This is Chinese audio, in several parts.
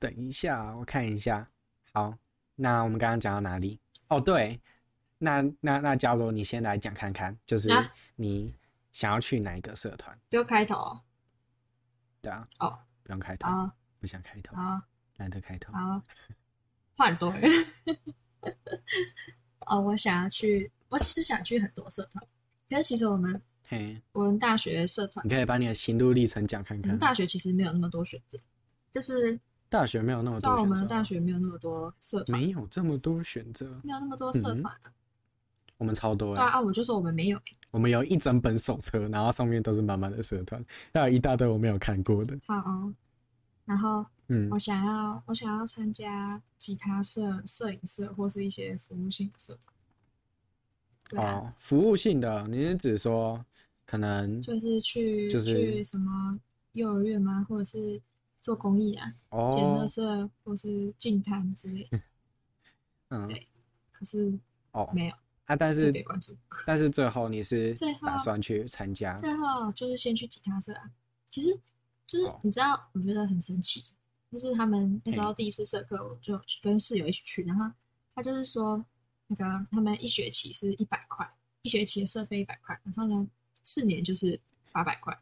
等一下，我看一下。好，那我们刚刚讲到哪里？哦，对，那那那，假如你先来讲看看，就是你想要去哪一个社团？不用开头哦。对啊。哦，不用开头。啊，不想开头。啊，懒得开头。啊，话很多人。哦，我想要去，我其实想去很多社团，其实其实我们。嘿，我们大学社团，你可以把你的心路历程讲看看。我们大学其实没有那么多选择，就是大学没有那么多选择。我们大学没有那么多社团，没有这么多选择，没有那么多社团、啊嗯。我们超多、欸。对啊，我就说我们没有、欸。我们有一整本手册，然后上面都是满满的社团，还有一大堆我没有看过的。好哦，然后嗯，我想要我想要参加吉他社、摄影社或是一些服务性的社团。啊、哦，服务性的，你是指说？可能就是去、就是、去什么幼儿园吗？或者是做公益啊？哦，捡垃圾或是净滩之类的。嗯，对。可是哦，没有啊。但是。但是最后你是打算去参加？最后就是先去吉他社啊。其实就是你知道，我觉得很神奇，就是他们那时候第一次社课，我就跟室友一起去，然后他就是说，那个他们一学期是一百块，一学期的社费一百块，然后呢。四年就是八百块，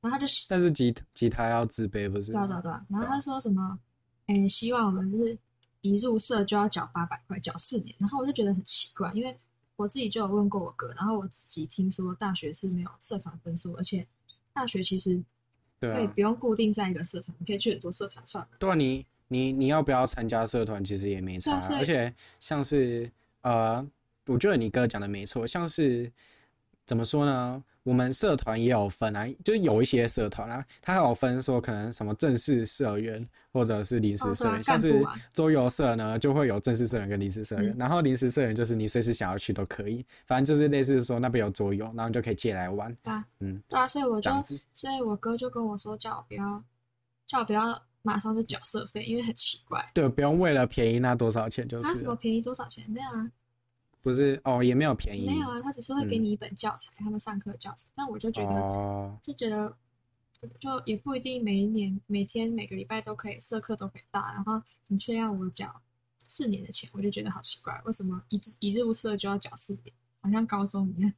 然后他就但是吉吉他要自备不是？对啊对啊对啊。然后他说什么？哎、欸，希望我们就是一入社就要缴八百块，缴四年。然后我就觉得很奇怪，因为我自己就有问过我哥，然后我自己听说大学是没有社团分数，而且大学其实可以不用固定在一个社团，你可以去很多社团算了。对啊，你你你要不要参加社团其实也没差，而且像是呃，我觉得你哥讲的没错，像是怎么说呢？我们社团也有分啊，就是有一些社团啊，它还有分说可能什么正式社员或者是临时社员，哦啊，像是桌游社呢就会有正式社员跟临时社员，嗯，然后临时社员就是你随时想要去都可以，反正就是类似说那边有桌游，然后你就可以借来玩。啊，嗯，对啊，所以我就，所以我哥就跟我说叫我不要，叫我不要马上就缴社费，因为很奇怪。对，不用为了便宜那多少钱就是。那什么便宜多少钱？没有啊。不是哦，也没有便宜。没有啊，他只是会给你一本教材，嗯、他们上课的教材。但我就觉得，哦、就觉得，就也不一定每一年、每天、每个礼拜都可以社课都可以到，然后你却要我缴四年的钱，我就觉得好奇怪，为什么一一入社就要缴四年？好像高中一样，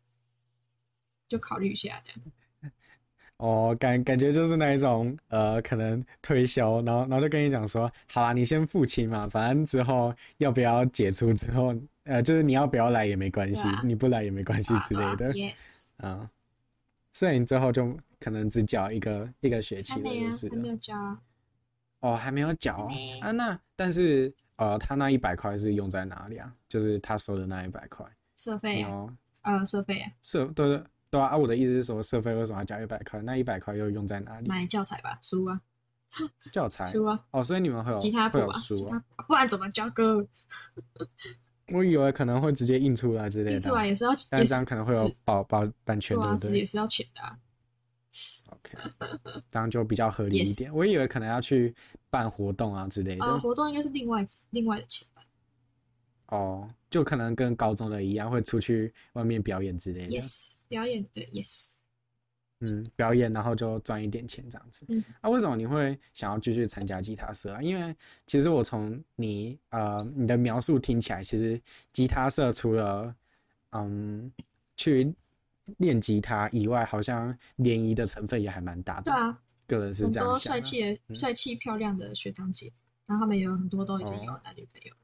就考虑一下这样。哦，感感觉就是那一种，呃，可能推销，然后然后就跟你讲说，好啊，你先付清嘛，反正之后要不要解除之后。呃，就是你要不要来也没关系，啊，你不来也没关系之类的。yes。啊，所以你最后就可能只缴一个一个学期的意思。还没有缴。哦，还没有缴啊？那但是呃，他那一百块是用在哪里啊？就是他收的那一百块。社费哦。呃，社费啊。社对对对啊！我的意思是说，社费为什么要交一百块？那一百块又用在哪里？买教材吧，书啊。教材。书啊。哦，所以你们会有吉他谱啊，书啊，不然怎么教歌？我以为可能会直接印出来之类的，印出来也是要，但这样可能会有保保版权的，对，也是要钱的啊。OK，这样就比较合理一点。我以为可能要去办活动啊之类的，呃，活动应该是另外另外的钱吧。哦，就可能跟高中的一样，会出去外面表演之类的。Yes，表演对，Yes。嗯，表演然后就赚一点钱这样子。嗯，啊，为什么你会想要继续参加吉他社啊？因为其实我从你呃你的描述听起来，其实吉他社除了嗯去练吉他以外，好像联谊的成分也还蛮大的。对啊，个人是这样想。很多帅气的、帅气漂亮的学长姐，然后他们有很多都已经有男女朋友。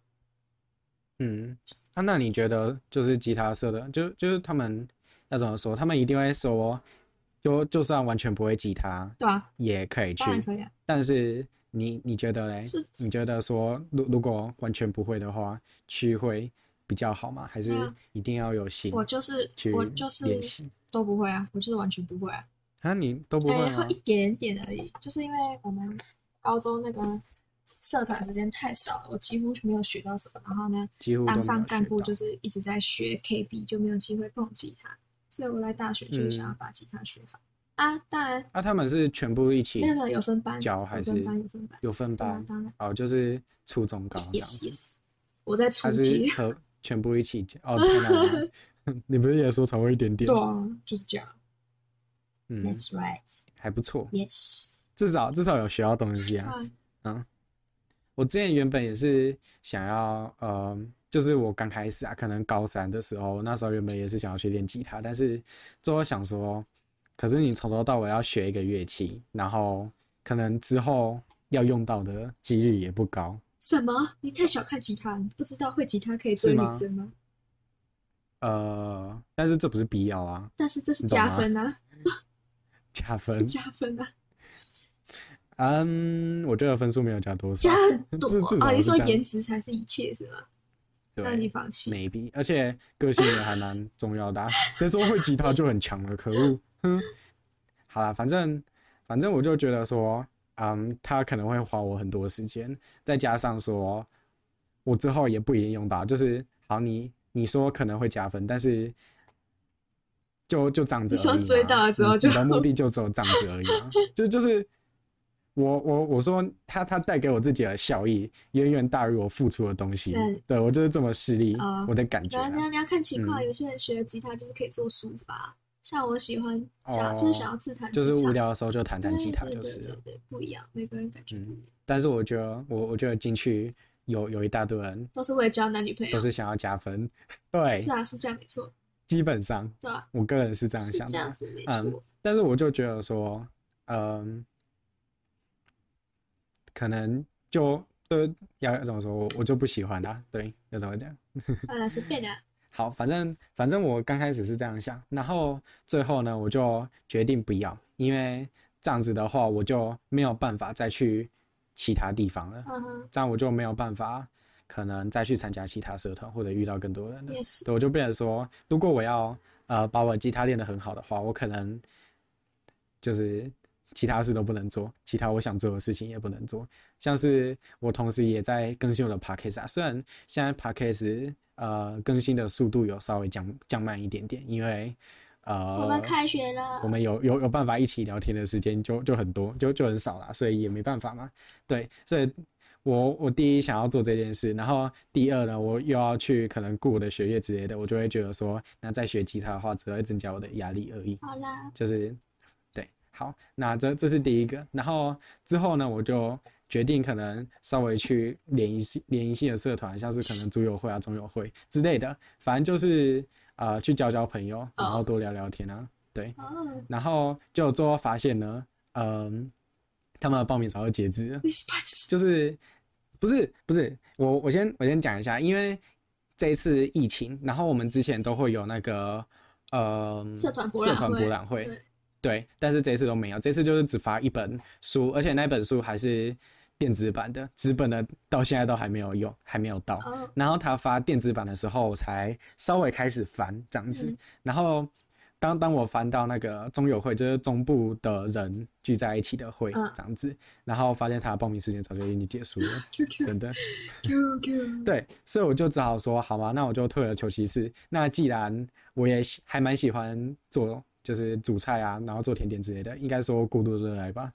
嗯，啊，那你觉得就是吉他社的，就就是他们要怎么说？他们一定会说。就就算完全不会吉他，对啊，也可以去，可以啊。但是你你觉得嘞？是，你觉得说，如如果完全不会的话，去会比较好吗？还是一定要有心？我就是我就是都不会啊，我就是完全不会啊。啊，你都不会吗？会一点点而已，就是因为我们高中那个社团时间太少了，我几乎没有学到什么。然后呢，几乎当上干部就是一直在学 KB，就没有机会碰吉他。所以我来大学就想要把吉他学好、嗯、啊！当然，啊，他们是全部一起，没有没有有分班教还是有分班有分班有分班，当然哦，就是初中高这样子。Yes, yes. 我在初级和 全部一起教哦。你不是也说超过一点点？对啊，就是这样。嗯，That's right，还不错。Yes，至少至少有学到东西啊。嗯，我之前原本也是想要，呃，就是我刚开始啊，可能高三的时候，那时候原本也是想要去练吉他，但是最后想说，可是你从头到尾要学一个乐器，然后可能之后要用到的几率也不高。什么？你太小看吉他，你不知道会吉他可以追女生吗？呃，但是这不是必要啊。但是这是加分啊，加 分是加分啊。嗯，我觉得分数没有加多少，加很多 啊！你说颜值才是一切是吗？对，那你放弃？Maybe，而且个性也还蛮重要的啊。谁说会吉他就很强了？可恶！哼，好啦，反正反正我就觉得说，嗯，他可能会花我很多时间，再加上说，我之后也不一定用到。就是，好，你你说可能会加分，但是就就这样子而已。你说追到了之后就，你的目的就只有这样子而已啊！就就是。我我我说他他带给我自己的效益远远大于我付出的东西，对，对我就是这么势利，呃、我的感觉、啊。你要你要看情况，嗯、有些人学吉他就是可以做抒发，像我喜欢想、哦、就是想要自弹就是无聊的时候就弹弹吉他就是。对对，对对，不一样，每个人感觉不一样。嗯、但是我觉得我我觉得进去有有一大堆人都是为了交男女朋友，都是想要加分。对，是啊，是这样没错。基本上，对啊，我个人是这样想的，这样子没错、嗯。但是我就觉得说，嗯。可能就呃要怎么说，我我就不喜欢啦。对，要怎么讲？呃，随便的。好，反正反正我刚开始是这样想，然后最后呢，我就决定不要，因为这样子的话，我就没有办法再去其他地方了。嗯哼。这样我就没有办法，可能再去参加其他社团或者遇到更多人了。Yes. 对，我就变成说，如果我要呃把我吉他练得很好的话，我可能就是。其他事都不能做，其他我想做的事情也不能做。像是我同时也在更新我的 podcast 啊，虽然现在 podcast 呃更新的速度有稍微降降慢一点点，因为呃我们开学了，我们有有有办法一起聊天的时间就就很多，就就很少了，所以也没办法嘛。对，所以我我第一想要做这件事，然后第二呢，我又要去可能顾我的学业之类的，我就会觉得说，那再学吉他的话，只会增加我的压力而已。好啦，就是。好，那这这是第一个，然后之后呢，我就决定可能稍微去联谊联谊系的社团，像是可能组友会啊、中友会之类的，反正就是呃去交交朋友，然后多聊聊天啊，对，然后就最后发现呢，嗯、呃，他们的报名早就截止了，就是不是不是，我我先我先讲一下，因为这一次疫情，然后我们之前都会有那个呃社团博览会。对，但是这次都没有，这次就是只发一本书，而且那本书还是电子版的，纸本的到现在都还没有用，还没有到。Oh. 然后他发电子版的时候，我才稍微开始翻这样子。嗯、然后当当我翻到那个中友会，就是中部的人聚在一起的会这样子，uh. 然后发现他的报名时间早就已经结束了 真的。对，所以我就只好说，好吧，那我就退而求其次。那既然我也还蛮喜欢做。就是煮菜啊，然后做甜点之类的，应该说过度热爱吧。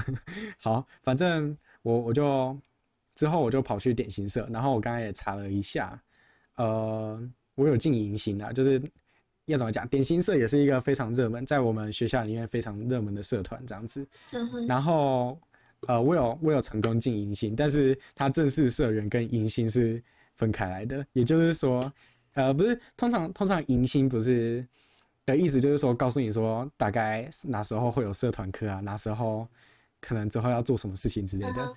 好，反正我我就之后我就跑去点心社，然后我刚才也查了一下，呃，我有进迎新啊，就是要怎么讲，点心社也是一个非常热门，在我们学校里面非常热门的社团这样子。然后呃，我有我有成功进迎新，但是它正式社员跟迎新是分开来的，也就是说，呃，不是通常通常迎新不是。的意思就是说，告诉你说大概哪时候会有社团课啊，哪时候可能之后要做什么事情之类的。Uh.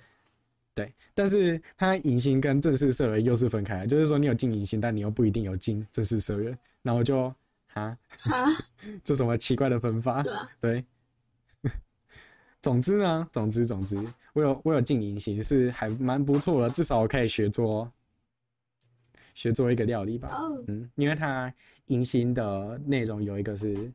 对，但是他迎新跟正式社员又是分开的，就是说你有进迎新，但你又不一定有进正式社员。然后就啊，哈，这什么奇怪的分法？对。总之呢，总之总之，我有我有进迎新是还蛮不错的，至少我可以学做学做一个料理吧。Oh. 嗯，因为他。迎新的内容有一个是，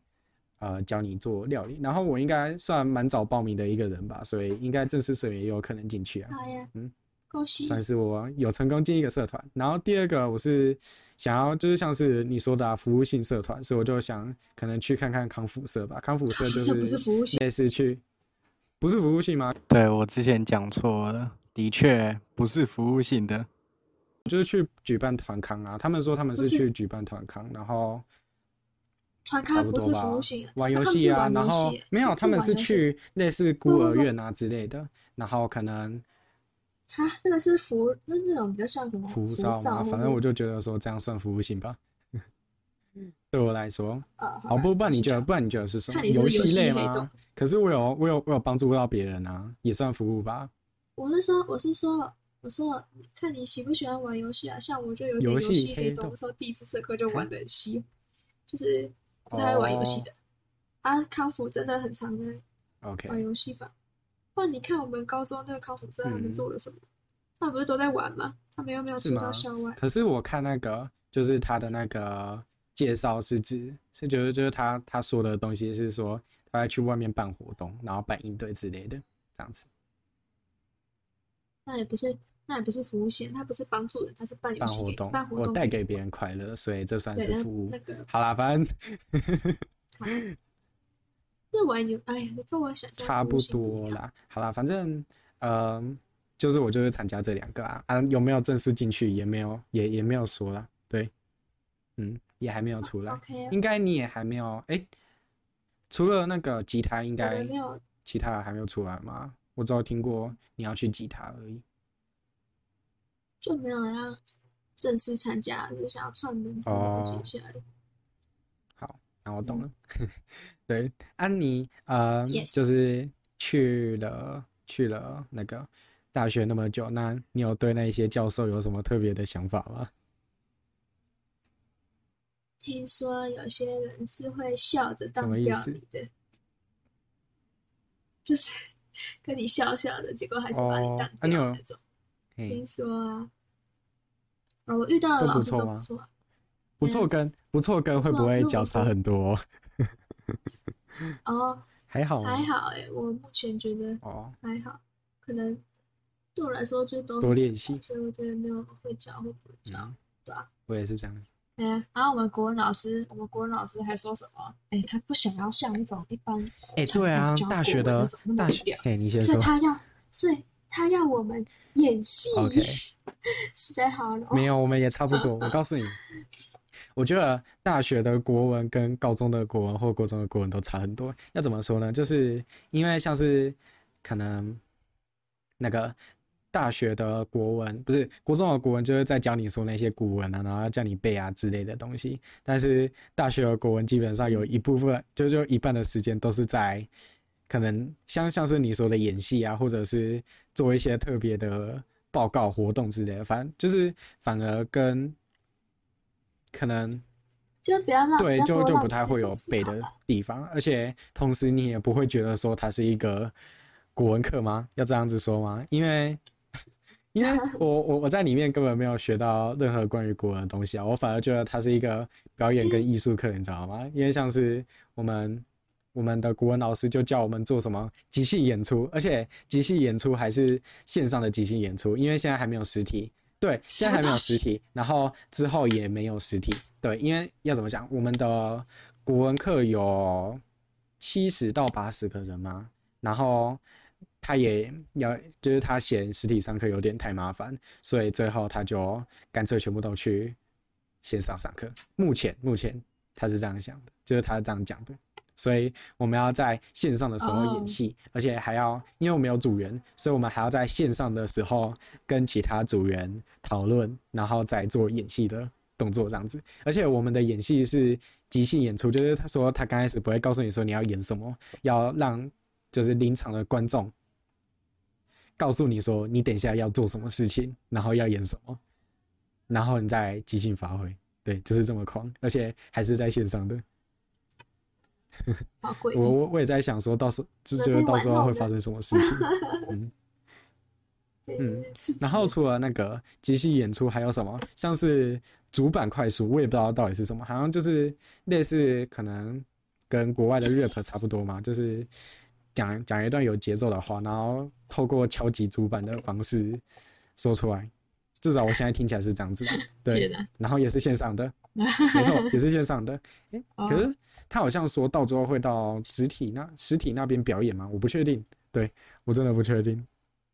呃，教你做料理，然后我应该算蛮早报名的一个人吧，所以应该正式社员也有可能进去啊。好呀，嗯，恭喜，算是我有成功进一个社团。然后第二个我是想要，就是像是你说的啊，服务性社团，所以我就想可能去看看康复社吧。康复社 就是不是服务性，类似去，不是服务性吗？对，我之前讲错了，的确不是服务性的。就是去举办团康啊，他们说他们是去举办团康，然后团康不是服务性，玩游戏啊，然后没有，他们是去类似孤儿院啊之类的，然后可能哈，那个是服，那那种比较像什么服务吗？反正我就觉得说这样算服务性吧。对我来说，呃，好，不不然你觉得，不然你觉得是什么？游戏类吗？可是我有，我有，我有帮助到别人啊，也算服务吧。我是说，我是说，我说，看你喜不喜欢玩游戏啊？像我就有点游戏黑洞，我说第一次社课就玩的很稀，就是不太爱玩游戏的。啊，康复真的很常在玩游戏吧？不然你看我们高中那个康复社他们做了什么？他们不是都在玩吗？他们又没有出到校外。可是我看那个，就是他的那个。介绍是指是觉得就是他他说的东西是说他要去外面办活动，然后办应对之类的这样子。那也不是那也不是服务线，它不是帮助人，它是办办活动，办活动我带给别人快乐，所以这算是服务。那个好啦，反正 那玩游哎呀，你跟我想差不多啦。好啦，反正嗯、呃，就是我就是参加这两个啊啊，有没有正式进去也没有也也没有说啦，对，嗯。也还没有出来，应该你也还没有哎。除了那个吉他，应该其他还没有出来吗？我只有听过你要去吉他而已，就没有要正式参加，就是想要串门子哦。好，那我懂了。对，安妮，呃，就是去了去了那个大学那么久，那你有对那些教授有什么特别的想法吗？听说有些人是会笑着当掉你的，就是 跟你笑笑的，结果还是把你当掉那种。听说啊，我遇到的老师都不错，不错跟不错跟会不会交叉很多？哦，还好还好哎，我目前觉得哦还好，可能对我来说就都多练习，所以我觉得没有会教或不会教，对啊，我也是这样。哎呀，然后我们国文老师，我们国文老师还说什么？哎，他不想要像那种一般哎，对啊，大学的大学，哎，你先说。所以他要，所以他要我们演戏。OK，实在好了。没有，我们也差不多。我告诉你，我觉得大学的国文跟高中的国文或国中的国文都差很多。要怎么说呢？就是因为像是可能那个。大学的国文不是国中的国文，就是在教你说那些古文啊，然后要叫你背啊之类的东西。但是大学的国文基本上有一部分，就就一半的时间都是在可能像像是你说的演戏啊，或者是做一些特别的报告活动之类的。反正就是反而跟可能就不要让对，就就不太会有背的地方，而且同时你也不会觉得说它是一个古文课吗？要这样子说吗？因为 因为我我我在里面根本没有学到任何关于国文的东西啊，我反而觉得它是一个表演跟艺术课，你知道吗？因为像是我们我们的古文老师就叫我们做什么即兴演出，而且即兴演出还是线上的即兴演出，因为现在还没有实体，对，现在还没有实体，然后之后也没有实体，对，因为要怎么讲，我们的古文课有七十到八十个人嘛，然后。他也要，就是他嫌实体上课有点太麻烦，所以最后他就干脆全部都去线上上课。目前目前他是这样想的，就是他是这样讲的。所以我们要在线上的时候演戏，而且还要，因为我们有组员，所以我们还要在线上的时候跟其他组员讨论，然后再做演戏的动作这样子。而且我们的演戏是即兴演出，就是他说他刚开始不会告诉你说你要演什么，要让就是临场的观众。告诉你说，你等一下要做什么事情，然后要演什么，然后你再即兴发挥，对，就是这么狂，而且还是在线上的。我我也在想说，到时候就觉得到时候会发生什么事情。嗯嗯。然后除了那个即兴演出，还有什么？像是主板快速，我也不知道到底是什么，好像就是类似，可能跟国外的 rap 差不多嘛，就是。讲讲一段有节奏的话，然后透过敲击主板的方式说出来。至少我现在听起来是这样子，对。然后也是线上的，没错，也是线上的。欸，可是他好像说到之后会到实体那实体那边表演吗？我不确定，对，我真的不确定，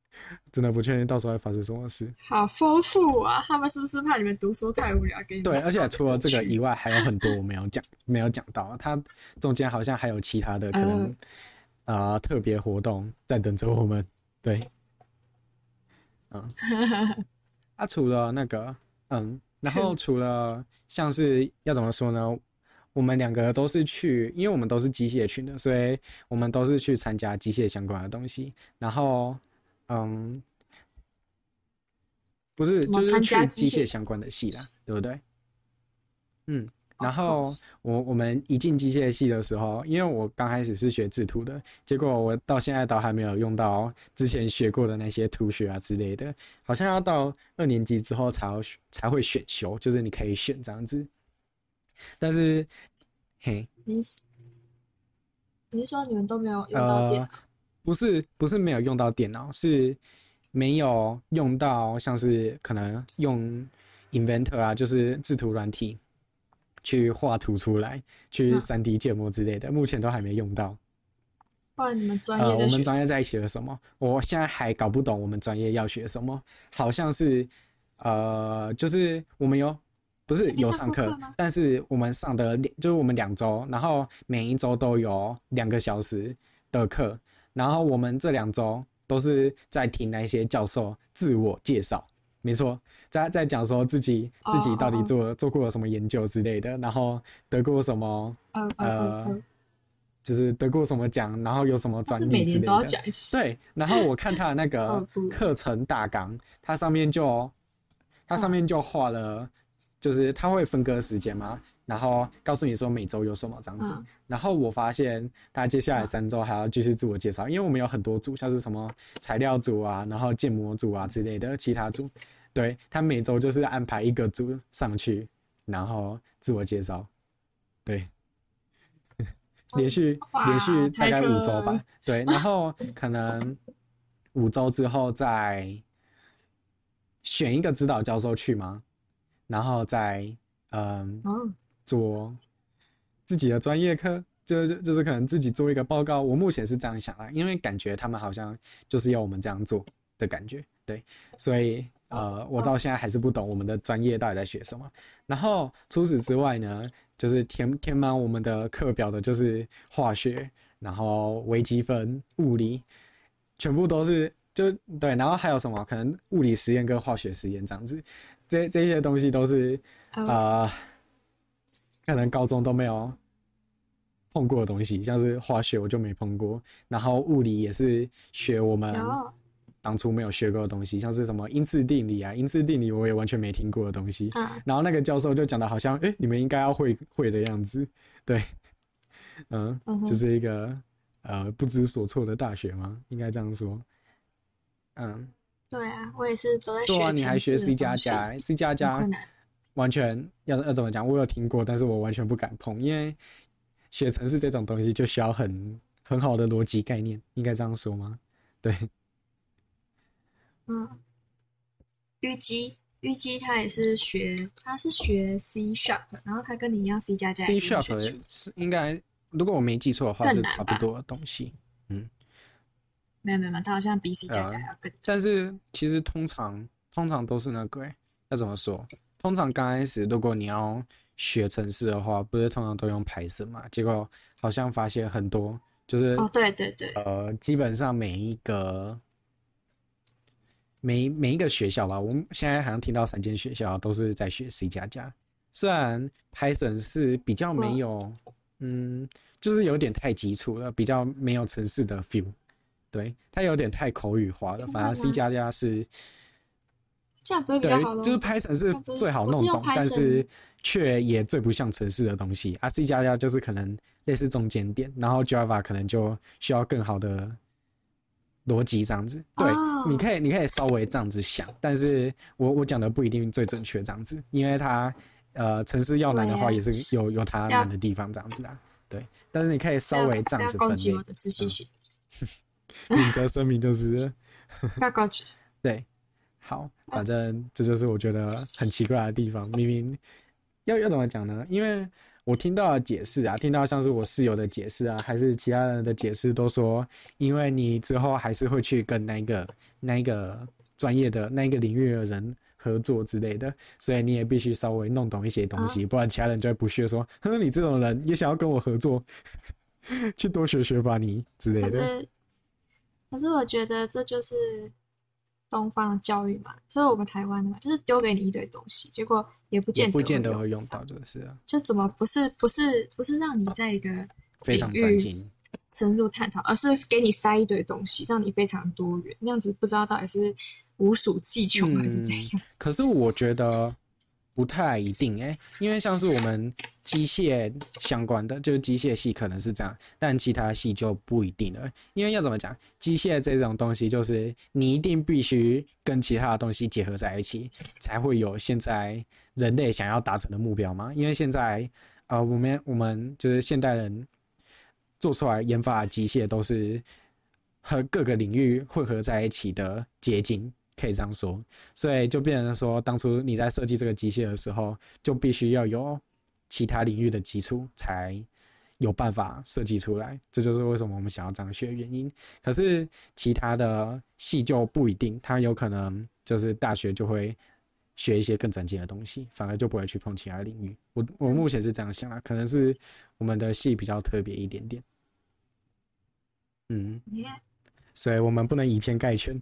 真的不确定到时候会发生什么事。好丰富啊！他们是不是怕你们读书太无聊？给你对，而且除了这个以外，还有很多我没有讲，没有讲到。他中间好像还有其他的可能。啊、呃，特别活动在等着我们，对，嗯，啊，除了那个，嗯，然后 除了像是要怎么说呢？我们两个都是去，因为我们都是机械群的，所以我们都是去参加机械相关的东西。然后，嗯，不是，就是去机械相关的系啦，对不对？嗯。然后我我们一进机械系的时候，因为我刚开始是学制图的，结果我到现在都还没有用到之前学过的那些图学啊之类的，好像要到二年级之后才要才会选修，就是你可以选这样子。但是，嘿，你是你是说你们都没有用到电脑？呃，不是不是没有用到电脑，是没有用到像是可能用 Inventor 啊，就是制图软体。去画图出来，去三 D 建模之类的，嗯、目前都还没用到。不然你们专业？呃，我们专业在学什么？我现在还搞不懂我们专业要学什么。好像是，呃，就是我们有不是有上课，但是我们上的就是我们两周，然后每一周都有两个小时的课，然后我们这两周都是在听那些教授自我介绍。没错，在在讲说自己自己到底做、oh, 做过了什么研究之类的，然后得过什么，uh, 呃，uh, uh, uh. 就是得过什么奖，然后有什么专利之类的。对，然后我看他的那个 课程大纲，它上面就它上面就画了，就是他会分割时间嘛，然后告诉你说每周有什么这样子。Uh. 然后我发现他接下来三周还要继续自我介绍，因为我们有很多组，像是什么材料组啊，然后建模组啊之类的其他组。对，他每周就是安排一个组上去，然后自我介绍，对，连续连续大概五周吧，对，然后可能五周之后再选一个指导教授去吗？然后再嗯做自己的专业课，就就是可能自己做一个报告。我目前是这样想啊，因为感觉他们好像就是要我们这样做的感觉，对，所以。呃，我到现在还是不懂我们的专业到底在学什么。然后除此之外呢，就是填填满我们的课表的，就是化学，然后微积分、物理，全部都是就对。然后还有什么？可能物理实验跟化学实验这样子，这这些东西都是呃，可能高中都没有碰过的东西，像是化学我就没碰过，然后物理也是学我们。当初没有学过的东西，像是什么因次定理啊，因次定理我也完全没听过的东西。嗯、然后那个教授就讲的好像，哎、欸，你们应该要会会的样子。对，嗯，嗯就是一个呃不知所措的大学吗？应该这样说。嗯，对啊，我也是都在学。对啊，你还学 C 加加，C 加加完全要要怎么讲？我有听过，但是我完全不敢碰，因为学程式这种东西就需要很很好的逻辑概念，应该这样说吗？对。嗯，虞姬，虞姬他也是学，他是学 C sharp，然后他跟你一样 C 加加。C sharp 是应该，如果我没记错的话，是差不多的东西。嗯，没有没有没有，他好像比 C 加加还要更、呃。但是其实通常通常都是那个、欸，要怎么说？通常刚开始如果你要学程式的话，不是通常都用 Python 嘛？结果好像发现很多就是哦，对对对，呃，基本上每一个。每每一个学校吧，我们现在好像听到三间学校都是在学 C 加加。虽然 Python 是比较没有，嗯，就是有点太基础了，比较没有城市的 feel。对，它有点太口语化了。反而 C 加加是这样不会比较好对，就是 Python 是最好弄懂，但是却也最不像城市的东西。啊，C 加加就是可能类似中间点，然后 Java 可能就需要更好的。逻辑这样子，对，oh. 你可以，你可以稍微这样子想，但是我我讲的不一定最正确这样子，因为它呃，城市要难的话也是有有它难的地方这样子啊，对，但是你可以稍微这样子分类。免责声明就是，对，好，反正这就是我觉得很奇怪的地方，明明要要怎么讲呢？因为。我听到的解释啊，听到像是我室友的解释啊，还是其他人的解释，都说，因为你之后还是会去跟那个那个专业的那个领域的人合作之类的，所以你也必须稍微弄懂一些东西，不然其他人就会不屑说，哼，你这种人也想要跟我合作，去多学学吧你之类的。可是，我觉得这就是东方的教育嘛，所以我们台湾的嘛，就是丢给你一堆东西，结果也不见得不见得会用到，就是啊，就怎么不是不是不是让你在一个 非常专精深入探讨，而是给你塞一堆东西，让你非常多元，那样子不知道到底是无所技穷还是怎样。嗯，可是我觉得。不太一定哎、欸，因为像是我们机械相关的，就是机械系可能是这样，但其他系就不一定了。因为要怎么讲，机械这种东西就是你一定必须跟其他的东西结合在一起，才会有现在人类想要达成的目标嘛。因为现在呃，我们我们就是现代人做出来研发的机械都是和各个领域混合在一起的结晶。可以这样说，所以就变成说，当初你在设计这个机械的时候，就必须要有其他领域的基础，才有办法设计出来。这就是为什么我们想要这样学的原因。可是其他的系就不一定，它有可能就是大学就会学一些更专精的东西，反而就不会去碰其他领域。我我目前是这样想啊，可能是我们的系比较特别一点点。嗯，所以我们不能以偏概全。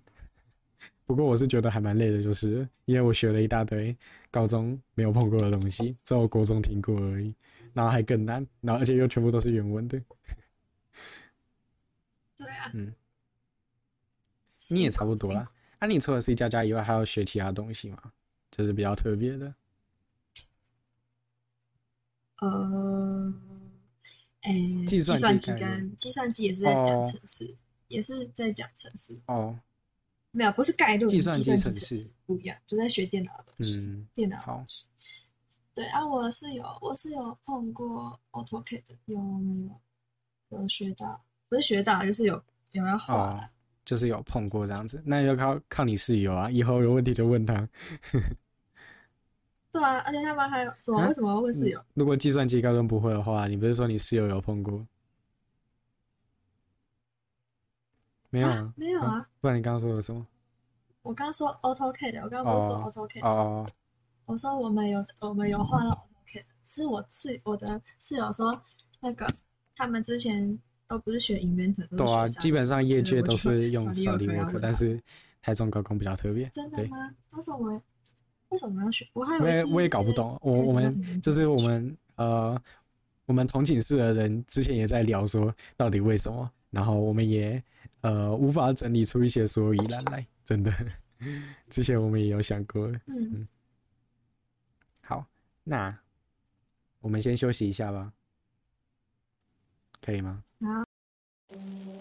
不过我是觉得还蛮累的，就是因为我学了一大堆高中没有碰过的东西，只有国中听过而已，然后还更难，然后而且又全部都是原文的。对啊，嗯，你也差不多啦。啊，你除了 C 加加以外，还要学其他东西吗？就是比较特别的。呃，哎、欸，计算机跟计算机也是在讲程式，哦、也是在讲程式哦。没有，不是概论，计算机程式不一样，就在学电脑的东西。嗯，电脑好。对啊，我是有，我是有碰过 AutoCAD，有没有？有学到，不是学到，就是有有要画、哦，就是有碰过这样子。那要靠靠你室友啊，以后有问题就问他。对啊，而且他们还有什么？为什么问室友？如果计算机概论不会的话，你不是说你室友有碰过？没有啊，没有啊，啊，不然你刚刚说的什么？我刚刚说 AutoCAD，我刚刚不是说 AutoCAD 哦。我说我们有我们有换了 AutoCAD，是我室我的室友说那个他们之前都不是学 Inventor，对啊，基本上业界都是用 SolidWorks，但是台中高工比较特别。真的吗？为什么为什么要学？我还我也我也搞不懂。我我们就是我们呃我们同寝室的人之前也在聊说到底为什么，然后我们也。呃，无法整理出一些所以然来，真的。之前我们也有想过。嗯，嗯，好，那我们先休息一下吧，可以吗？好。